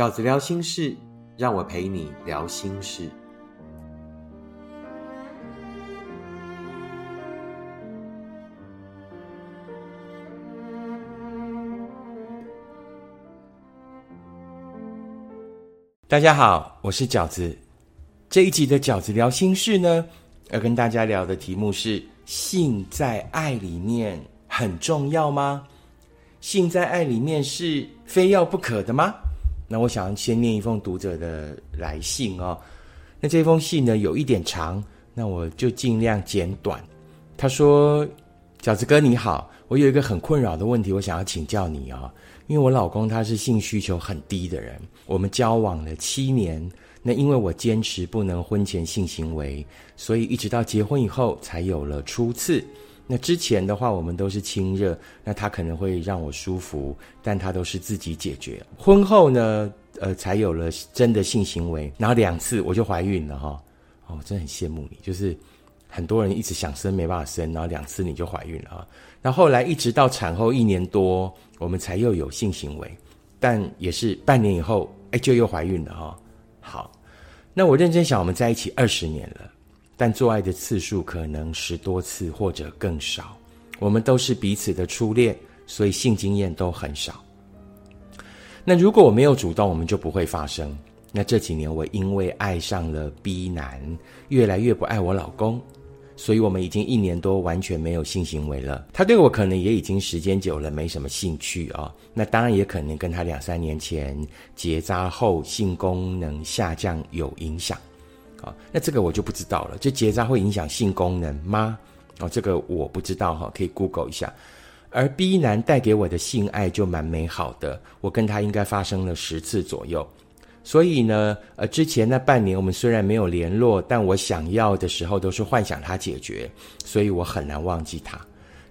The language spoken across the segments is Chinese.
饺子聊心事，让我陪你聊心事。大家好，我是饺子。这一集的饺子聊心事呢，要跟大家聊的题目是：性在爱里面很重要吗？性在爱里面是非要不可的吗？那我想先念一封读者的来信哦。那这封信呢有一点长，那我就尽量简短。他说：“饺子哥你好，我有一个很困扰的问题，我想要请教你哦。因为我老公他是性需求很低的人，我们交往了七年，那因为我坚持不能婚前性行为，所以一直到结婚以后才有了初次。那之前的话，我们都是亲热，那他可能会让我舒服，但他都是自己解决。婚后呢，呃，才有了真的性行为，然后两次我就怀孕了哈。哦，我真的很羡慕你，就是很多人一直想生没办法生，然后两次你就怀孕了啊。那后来一直到产后一年多。我们才又有性行为，但也是半年以后，哎，就又怀孕了哈。好，那我认真想，我们在一起二十年了，但做爱的次数可能十多次或者更少。我们都是彼此的初恋，所以性经验都很少。那如果我没有主动，我们就不会发生。那这几年我因为爱上了 B 男，越来越不爱我老公。所以我们已经一年多完全没有性行为了。他对我可能也已经时间久了没什么兴趣啊。那当然也可能跟他两三年前结扎后性功能下降有影响啊。那这个我就不知道了。这结扎会影响性功能吗？哦，这个我不知道哈，可以 Google 一下。而 B 男带给我的性爱就蛮美好的，我跟他应该发生了十次左右。所以呢，呃，之前那半年我们虽然没有联络，但我想要的时候都是幻想他解决，所以我很难忘记他。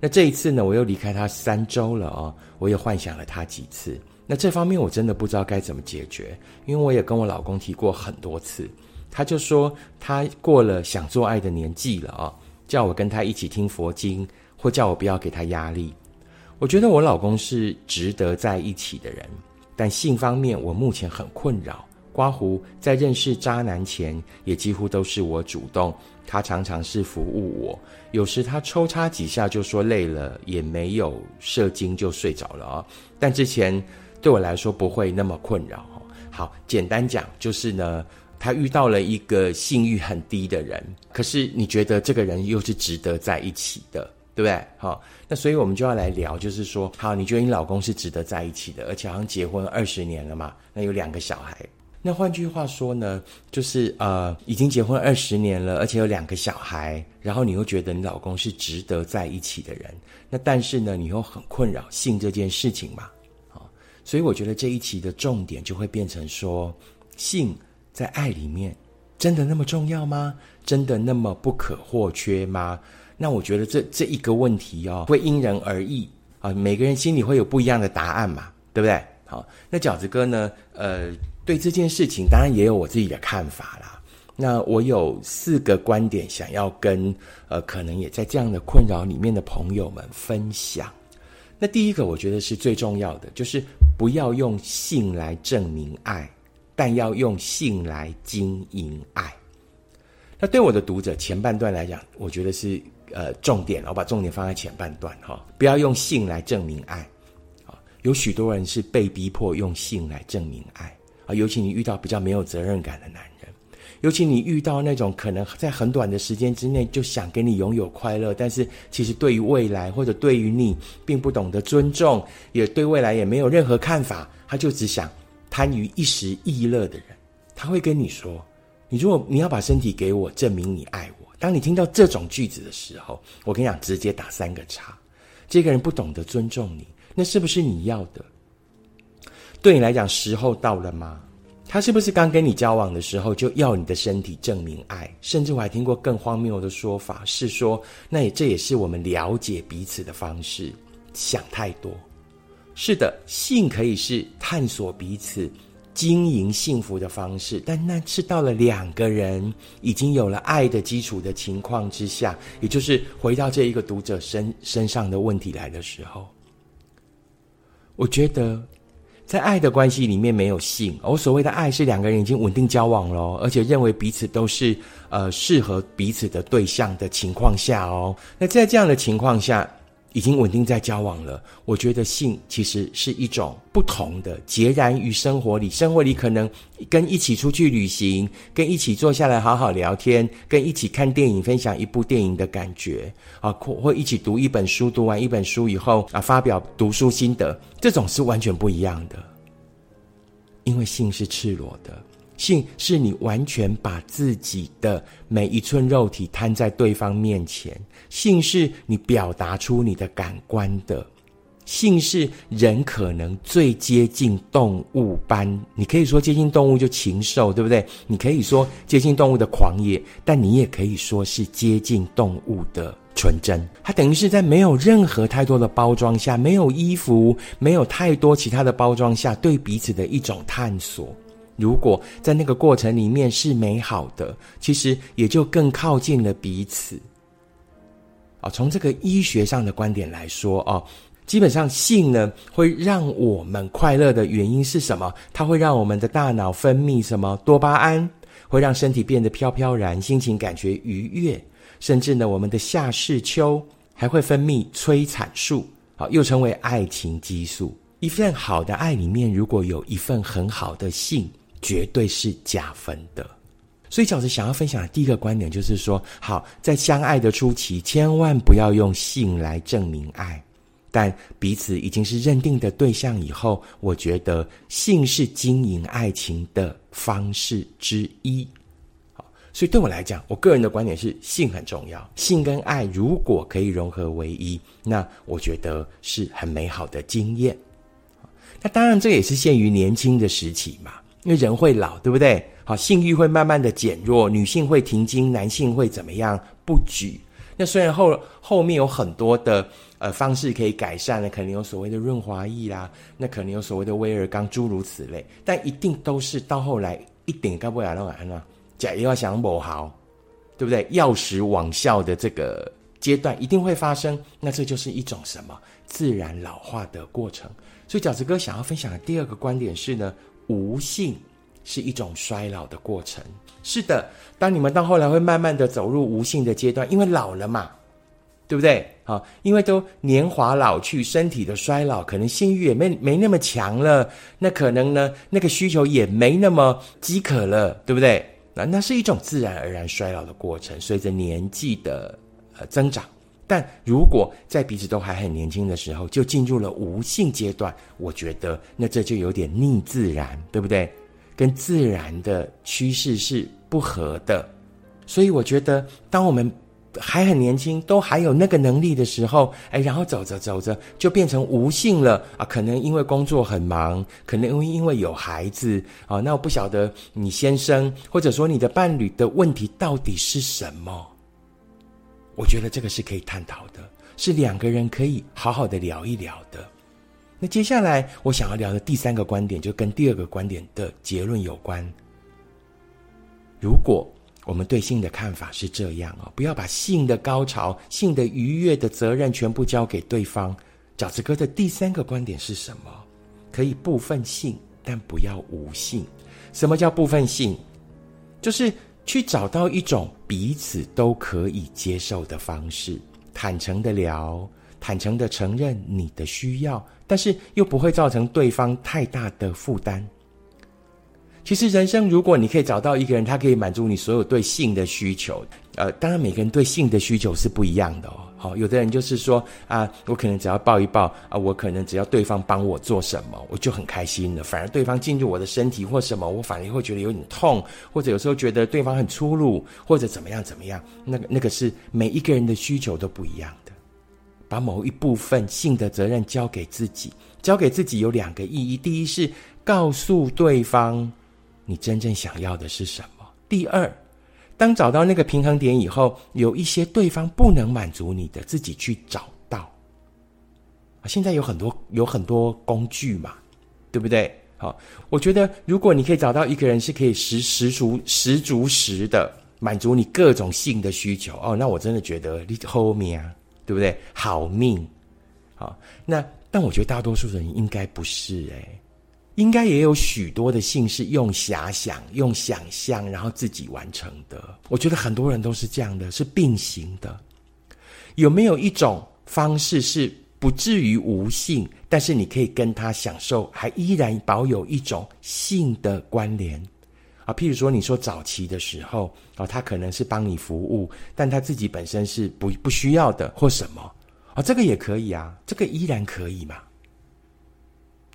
那这一次呢，我又离开他三周了哦，我也幻想了他几次。那这方面我真的不知道该怎么解决，因为我也跟我老公提过很多次，他就说他过了想做爱的年纪了啊，叫我跟他一起听佛经，或叫我不要给他压力。我觉得我老公是值得在一起的人。但性方面，我目前很困扰。刮胡在认识渣男前，也几乎都是我主动，他常常是服务我。有时他抽插几下就说累了，也没有射精就睡着了啊。但之前对我来说不会那么困扰。好，简单讲就是呢，他遇到了一个性欲很低的人，可是你觉得这个人又是值得在一起的。对不对？好，那所以我们就要来聊，就是说，好，你觉得你老公是值得在一起的，而且好像结婚二十年了嘛，那有两个小孩。那换句话说呢，就是呃，已经结婚二十年了，而且有两个小孩，然后你又觉得你老公是值得在一起的人，那但是呢，你又很困扰性这件事情嘛，好，所以我觉得这一期的重点就会变成说，性在爱里面真的那么重要吗？真的那么不可或缺吗？那我觉得这这一个问题哦，会因人而异啊，每个人心里会有不一样的答案嘛，对不对？好，那饺子哥呢？呃，对这件事情当然也有我自己的看法啦。那我有四个观点想要跟呃，可能也在这样的困扰里面的朋友们分享。那第一个，我觉得是最重要的，就是不要用性来证明爱，但要用性来经营爱。那对我的读者前半段来讲，我觉得是。呃，重点，我把重点放在前半段哈，不要用性来证明爱，啊，有许多人是被逼迫用性来证明爱啊，尤其你遇到比较没有责任感的男人，尤其你遇到那种可能在很短的时间之内就想跟你拥有快乐，但是其实对于未来或者对于你并不懂得尊重，也对未来也没有任何看法，他就只想贪于一时逸乐的人，他会跟你说，你如果你要把身体给我，证明你爱我。当你听到这种句子的时候，我跟你讲，直接打三个叉。这个人不懂得尊重你，那是不是你要的？对你来讲，时候到了吗？他是不是刚跟你交往的时候就要你的身体证明爱？甚至我还听过更荒谬的说法，是说那也这也是我们了解彼此的方式。想太多。是的，性可以是探索彼此。经营幸福的方式，但那是到了两个人已经有了爱的基础的情况之下，也就是回到这一个读者身身上的问题来的时候，我觉得在爱的关系里面没有性。我所谓的爱是两个人已经稳定交往了，而且认为彼此都是呃适合彼此的对象的情况下哦。那在这样的情况下。已经稳定在交往了，我觉得性其实是一种不同的，截然于生活里。生活里可能跟一起出去旅行，跟一起坐下来好好聊天，跟一起看电影，分享一部电影的感觉啊，或或一起读一本书，读完一本书以后啊，发表读书心得，这种是完全不一样的。因为性是赤裸的。性是你完全把自己的每一寸肉体摊在对方面前，性是你表达出你的感官的，性是人可能最接近动物般，你可以说接近动物就禽兽，对不对？你可以说接近动物的狂野，但你也可以说是接近动物的纯真。它等于是在没有任何太多的包装下，没有衣服，没有太多其他的包装下，对彼此的一种探索。如果在那个过程里面是美好的，其实也就更靠近了彼此。啊，从这个医学上的观点来说，哦，基本上性呢会让我们快乐的原因是什么？它会让我们的大脑分泌什么多巴胺，会让身体变得飘飘然，心情感觉愉悦，甚至呢，我们的下视丘还会分泌催产素，好，又称为爱情激素。一份好的爱里面，如果有一份很好的性。绝对是加分的，所以饺子想要分享的第一个观点就是说，好，在相爱的初期，千万不要用性来证明爱，但彼此已经是认定的对象以后，我觉得性是经营爱情的方式之一。好，所以对我来讲，我个人的观点是，性很重要，性跟爱如果可以融合为一，那我觉得是很美好的经验。那当然，这也是限于年轻的时期嘛。因为人会老，对不对？好，性欲会慢慢的减弱，女性会停经，男性会怎么样？不举。那虽然后后面有很多的呃方式可以改善了，可能有所谓的润滑液啦，那可能有所谓的威尔刚，诸如此类，但一定都是到后来一点干不了那完了，假又要想某好，对不对？药食往效的这个阶段一定会发生，那这就是一种什么自然老化的过程。所以饺子哥想要分享的第二个观点是呢。无性是一种衰老的过程。是的，当你们到后来会慢慢的走入无性的阶段，因为老了嘛，对不对？好，因为都年华老去，身体的衰老，可能性欲也没没那么强了，那可能呢，那个需求也没那么饥渴了，对不对？那那是一种自然而然衰老的过程，随着年纪的呃增长。但如果在彼此都还很年轻的时候就进入了无性阶段，我觉得那这就有点逆自然，对不对？跟自然的趋势是不合的。所以我觉得，当我们还很年轻，都还有那个能力的时候，哎，然后走着走着就变成无性了啊！可能因为工作很忙，可能因为因为有孩子啊，那我不晓得你先生或者说你的伴侣的问题到底是什么。我觉得这个是可以探讨的，是两个人可以好好的聊一聊的。那接下来我想要聊的第三个观点，就跟第二个观点的结论有关。如果我们对性的看法是这样啊，不要把性的高潮、性的愉悦的责任全部交给对方。饺子哥的第三个观点是什么？可以部分性，但不要无性。什么叫部分性？就是。去找到一种彼此都可以接受的方式，坦诚的聊，坦诚的承认你的需要，但是又不会造成对方太大的负担。其实人生，如果你可以找到一个人，他可以满足你所有对性的需求，呃，当然每个人对性的需求是不一样的哦。好，有的人就是说啊，我可能只要抱一抱啊，我可能只要对方帮我做什么，我就很开心了。反而对方进入我的身体或什么，我反而会觉得有点痛，或者有时候觉得对方很粗鲁，或者怎么样怎么样。那个那个是每一个人的需求都不一样的。把某一部分性的责任交给自己，交给自己有两个意义：第一是告诉对方。你真正想要的是什么？第二，当找到那个平衡点以后，有一些对方不能满足你的，自己去找到。啊现在有很多有很多工具嘛，对不对？好，我觉得如果你可以找到一个人是可以十十足十足十的满足你各种性的需求哦，那我真的觉得你后面啊，对不对？好命，好。那但我觉得大多数人应该不是哎。应该也有许多的性是用遐想、用想象，然后自己完成的。我觉得很多人都是这样的，是并行的。有没有一种方式是不至于无性，但是你可以跟他享受，还依然保有一种性的关联啊？譬如说，你说早期的时候啊，他可能是帮你服务，但他自己本身是不不需要的，或什么啊？这个也可以啊，这个依然可以嘛？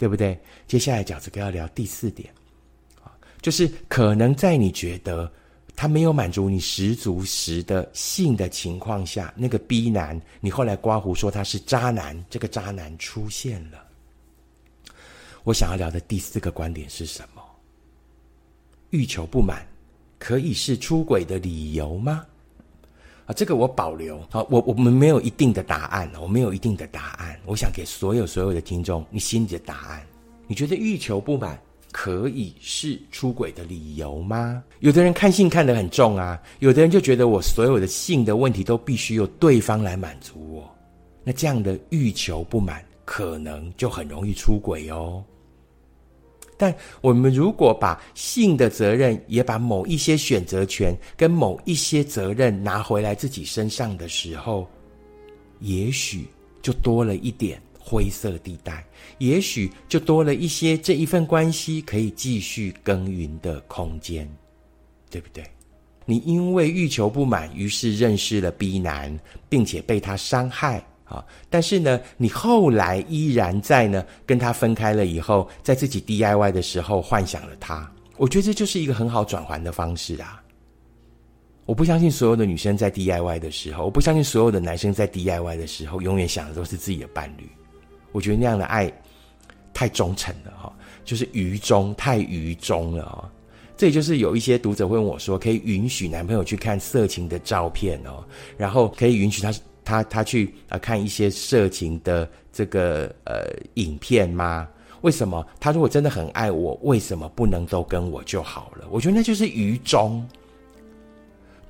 对不对？接下来饺子哥要聊第四点，啊，就是可能在你觉得他没有满足你十足十的性的情况下，那个 B 男，你后来刮胡说他是渣男，这个渣男出现了。我想要聊的第四个观点是什么？欲求不满可以是出轨的理由吗？啊，这个我保留。好，我我们没有一定的答案，我没有一定的答案。我想给所有所有的听众，你心里的答案，你觉得欲求不满可以是出轨的理由吗？有的人看性看得很重啊，有的人就觉得我所有的性的问题都必须由对方来满足我，那这样的欲求不满可能就很容易出轨哦。但我们如果把性的责任，也把某一些选择权跟某一些责任拿回来自己身上的时候，也许就多了一点灰色地带，也许就多了一些这一份关系可以继续耕耘的空间，对不对？你因为欲求不满，于是认识了 B 男，并且被他伤害。啊！但是呢，你后来依然在呢跟他分开了以后，在自己 DIY 的时候幻想了他。我觉得这就是一个很好转还的方式啊！我不相信所有的女生在 DIY 的时候，我不相信所有的男生在 DIY 的时候，永远想的都是自己的伴侣。我觉得那样的爱太忠诚了哈，就是愚忠，太愚忠了啊！这也就是有一些读者问我说，可以允许男朋友去看色情的照片哦，然后可以允许他。他他去啊看一些色情的这个呃影片吗？为什么？他如果真的很爱我，为什么不能都跟我就好了？我觉得那就是愚忠。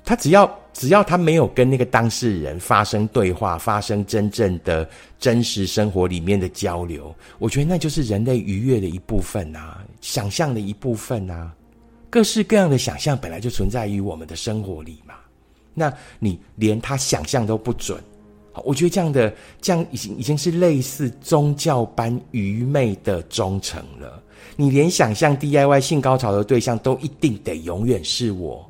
他只要只要他没有跟那个当事人发生对话，发生真正的真实生活里面的交流，我觉得那就是人类愉悦的一部分啊，想象的一部分啊。各式各样的想象本来就存在于我们的生活里嘛。那你连他想象都不准。好，我觉得这样的这样已经已经是类似宗教般愚昧的忠诚了。你连想象 DIY 性高潮的对象都一定得永远是我，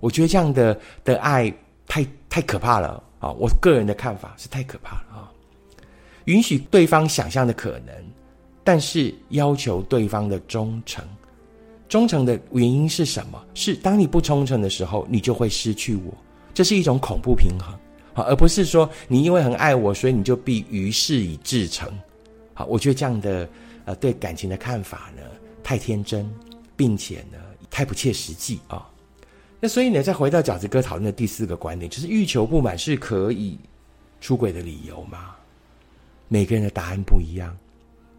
我觉得这样的的爱太太可怕了啊！我个人的看法是太可怕了啊！允许对方想象的可能，但是要求对方的忠诚。忠诚的原因是什么？是当你不忠诚的时候，你就会失去我。这是一种恐怖平衡。而不是说你因为很爱我，所以你就必于事以至诚。好，我觉得这样的呃对感情的看法呢，太天真，并且呢太不切实际啊。那所以呢，再回到饺子哥讨论的第四个观点，就是欲求不满是可以出轨的理由吗？每个人的答案不一样，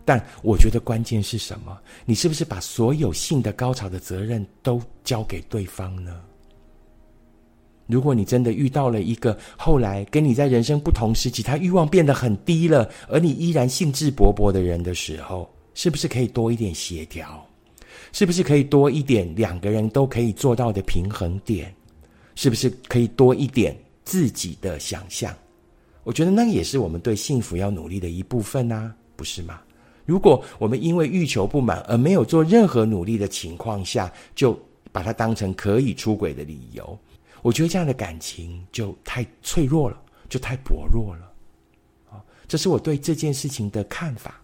但我觉得关键是什么？你是不是把所有性的高潮的责任都交给对方呢？如果你真的遇到了一个后来跟你在人生不同时期，他欲望变得很低了，而你依然兴致勃勃的人的时候，是不是可以多一点协调？是不是可以多一点两个人都可以做到的平衡点？是不是可以多一点自己的想象？我觉得那也是我们对幸福要努力的一部分啊，不是吗？如果我们因为欲求不满而没有做任何努力的情况下，就把它当成可以出轨的理由。我觉得这样的感情就太脆弱了，就太薄弱了，啊，这是我对这件事情的看法。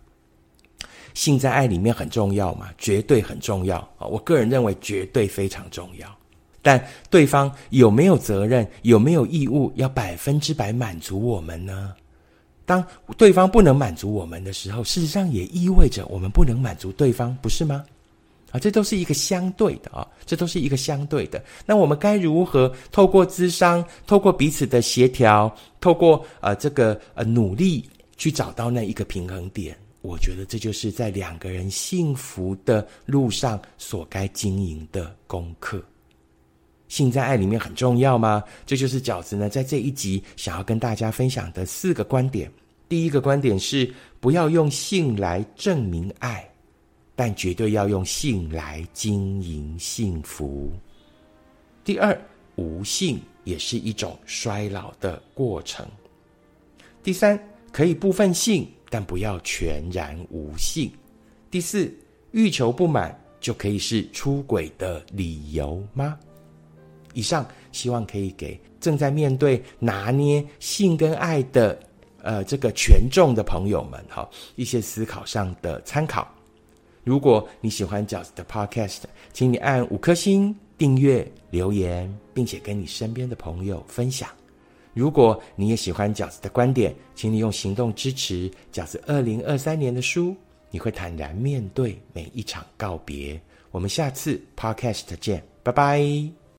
性在爱里面很重要嘛，绝对很重要啊！我个人认为绝对非常重要。但对方有没有责任，有没有义务要百分之百满足我们呢？当对方不能满足我们的时候，事实上也意味着我们不能满足对方，不是吗？啊，这都是一个相对的啊，这都是一个相对的。那我们该如何透过咨商，透过彼此的协调，透过呃这个呃努力去找到那一个平衡点？我觉得这就是在两个人幸福的路上所该经营的功课。性在爱里面很重要吗？这就是饺子呢在这一集想要跟大家分享的四个观点。第一个观点是不要用性来证明爱。但绝对要用性来经营幸福。第二，无性也是一种衰老的过程。第三，可以部分性，但不要全然无性。第四，欲求不满就可以是出轨的理由吗？以上希望可以给正在面对拿捏性跟爱的呃这个权重的朋友们哈一些思考上的参考。如果你喜欢饺子的 Podcast，请你按五颗星订阅、留言，并且跟你身边的朋友分享。如果你也喜欢饺子的观点，请你用行动支持饺子二零二三年的书。你会坦然面对每一场告别。我们下次 Podcast 见，拜拜。